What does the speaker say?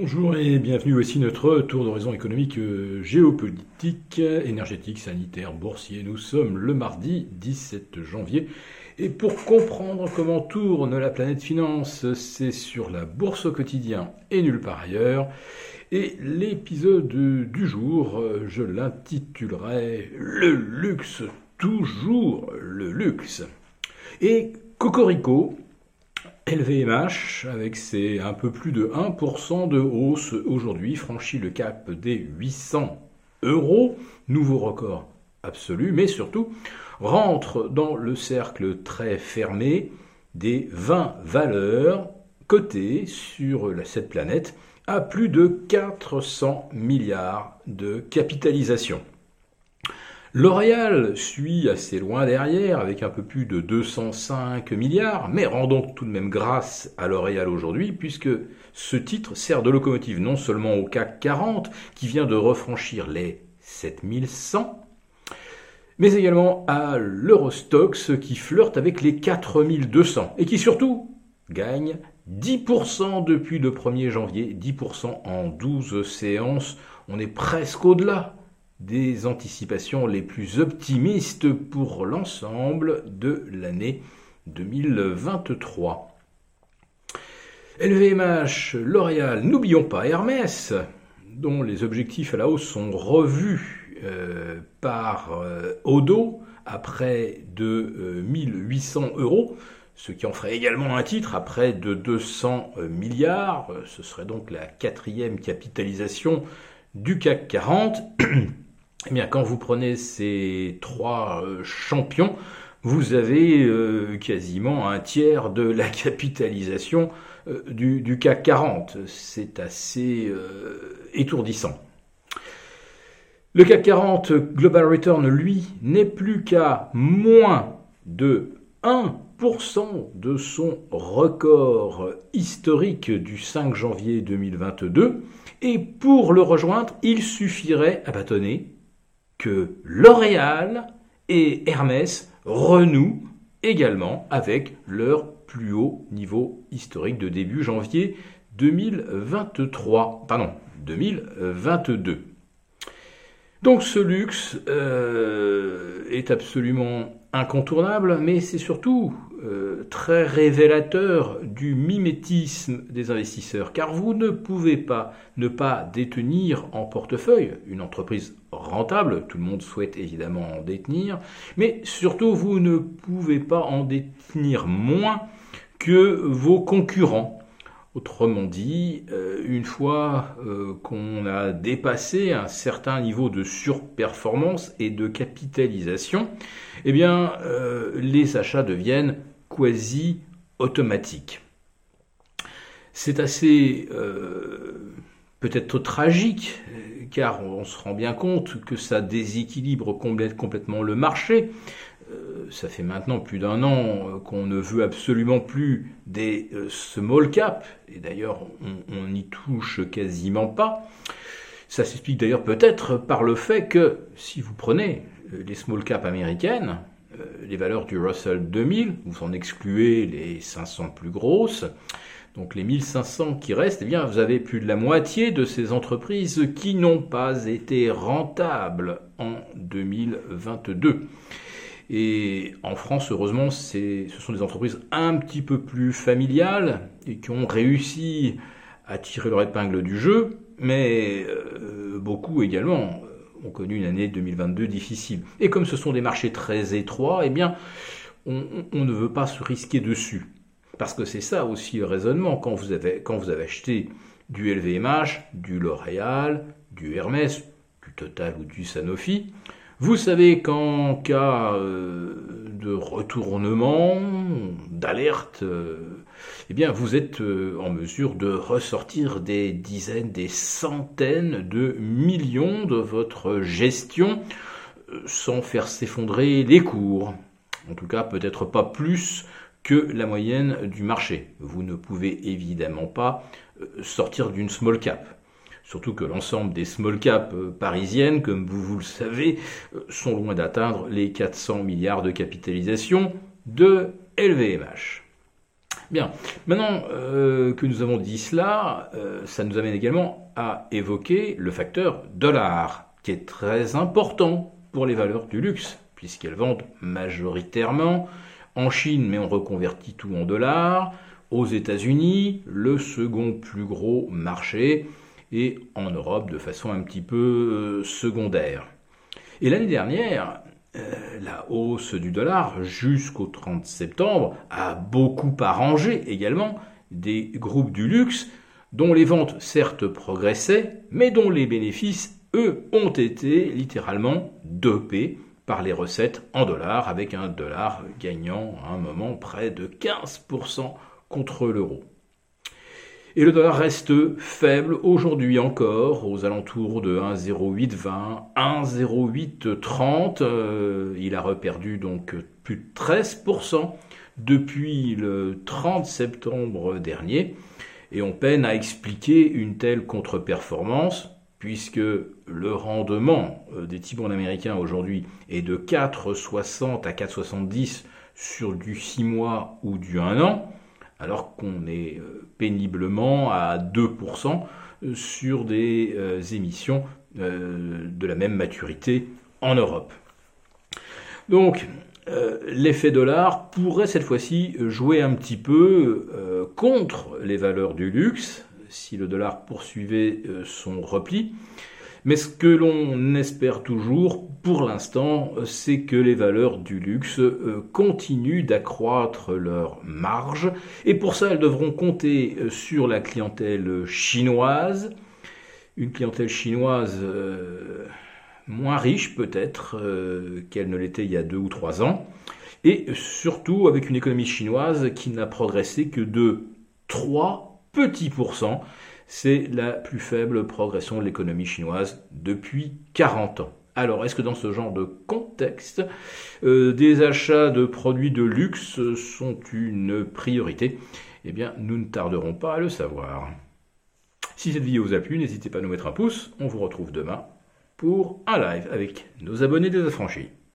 Bonjour et bienvenue aussi notre tour d'horizon économique, euh, géopolitique, énergétique, sanitaire, boursier. Nous sommes le mardi 17 janvier et pour comprendre comment tourne la planète finance, c'est sur la bourse au quotidien et nulle part ailleurs. Et l'épisode du jour, je l'intitulerai Le luxe, toujours le luxe. Et Cocorico, LVMH, avec ses un peu plus de 1% de hausse aujourd'hui, franchit le cap des 800 euros, nouveau record absolu, mais surtout rentre dans le cercle très fermé des 20 valeurs cotées sur cette planète à plus de 400 milliards de capitalisation. L'Oréal suit assez loin derrière avec un peu plus de 205 milliards, mais rendons tout de même grâce à L'Oréal aujourd'hui puisque ce titre sert de locomotive non seulement au CAC 40 qui vient de refranchir les 7100, mais également à l'Eurostox qui flirte avec les 4200 et qui surtout gagne 10% depuis le 1er janvier, 10% en 12 séances, on est presque au-delà des anticipations les plus optimistes pour l'ensemble de l'année 2023. LVMH, L'Oréal, n'oublions pas Hermès, dont les objectifs à la hausse sont revus euh, par euh, Odo à près de 1800 euh, euros, ce qui en ferait également un titre à près de 200 milliards. Ce serait donc la quatrième capitalisation du CAC 40. Eh bien, quand vous prenez ces trois euh, champions, vous avez euh, quasiment un tiers de la capitalisation euh, du, CAC 40. C'est assez étourdissant. Le CAC 40 Global Return, lui, n'est plus qu'à moins de 1% de son record historique du 5 janvier 2022. Et pour le rejoindre, il suffirait à bâtonner que L'Oréal et Hermès renouent également avec leur plus haut niveau historique de début janvier 2023. Pardon, 2022. Donc ce luxe euh, est absolument incontournable, mais c'est surtout euh, très révélateur du mimétisme des investisseurs, car vous ne pouvez pas ne pas détenir en portefeuille une entreprise rentable, tout le monde souhaite évidemment en détenir, mais surtout vous ne pouvez pas en détenir moins que vos concurrents. Autrement dit, euh, une fois euh, qu'on a dépassé un certain niveau de surperformance et de capitalisation, eh bien, les achats deviennent quasi automatique. C'est assez euh, peut-être tragique, car on se rend bien compte que ça déséquilibre complètement le marché. Euh, ça fait maintenant plus d'un an qu'on ne veut absolument plus des euh, small cap, et d'ailleurs on n'y touche quasiment pas. Ça s'explique d'ailleurs peut-être par le fait que si vous prenez les small cap américaines, euh, les valeurs du Russell 2000, vous en excluez les 500 plus grosses, donc les 1500 qui restent, eh bien, vous avez plus de la moitié de ces entreprises qui n'ont pas été rentables en 2022. Et en France, heureusement, ce sont des entreprises un petit peu plus familiales et qui ont réussi à tirer leur épingle du jeu, mais euh, beaucoup également ont connu une année 2022 difficile. Et comme ce sont des marchés très étroits, eh bien, on, ne veut pas se risquer dessus. Parce que c'est ça aussi le raisonnement. Quand vous avez, acheté du LVMH, du L'Oréal, du Hermès, du Total ou du Sanofi, vous savez qu'en cas euh, de retournement, d'alerte, euh, eh bien, vous êtes euh, en mesure de ressortir des dizaines, des centaines de millions de votre gestion sans faire s'effondrer les cours. En tout cas, peut-être pas plus que la moyenne du marché. Vous ne pouvez évidemment pas sortir d'une small cap. Surtout que l'ensemble des small caps euh, parisiennes, comme vous, le savez, euh, sont loin d'atteindre les 400 milliards de capitalisation de LVMH. Bien. Maintenant euh, que nous avons dit cela, ça nous amène également à évoquer le facteur dollar, qui est très important pour les valeurs du luxe, puisqu'elles vendent majoritairement en Chine, mais on reconvertit tout en dollars, aux États-Unis, le second plus gros marché, et en Europe de façon un petit peu euh, secondaire. Et l'année dernière, euh, la hausse du dollar jusqu'au 30 septembre a beaucoup arrangé également des groupes du luxe dont les ventes certes progressaient, mais dont les bénéfices, eux, ont été littéralement dopés par les recettes en dollars, avec un dollar gagnant à un moment près de 15% contre l'euro. Et le dollar reste faible aujourd'hui encore, aux alentours de 1,0820, 1,0830. Euh, il a reperdu donc plus de 13% depuis le 30 septembre dernier. Et on peine à expliquer une telle contre-performance, puisque le rendement euh, des T-bonds américains aujourd'hui est de 4,60 à 4,70 sur du 6 mois ou du 1 an alors qu'on est euh, péniblement à 2% euh, sur des euh, émissions de la même maturité en Europe. Donc, l'effet dollar pourrait cette fois-ci jouer un petit peu contre les valeurs du luxe si le dollar poursuivait son repli. Mais ce que l'on espère toujours, pour l'instant, c'est que les valeurs du luxe euh, continuent d'accroître leur marge. Et pour ça, elles devront compter euh, sur la clientèle chinoise. Une clientèle chinoise euh, moins riche peut-être qu'elle ne l'était il y a deux ou trois ans. Et surtout avec une économie chinoise qui n'a progressé que de 3 petits pourcents c'est la plus faible progression de l'économie chinoise depuis 40 ans. Alors, est-ce que dans ce genre de contexte, euh, des achats de produits de luxe sont une priorité? Eh bien, nous ne tarderons pas à le savoir. Si cette vidéo vous a plu, n'hésitez pas à nous mettre un pouce. On vous retrouve demain pour un live avec nos abonnés des affranchis.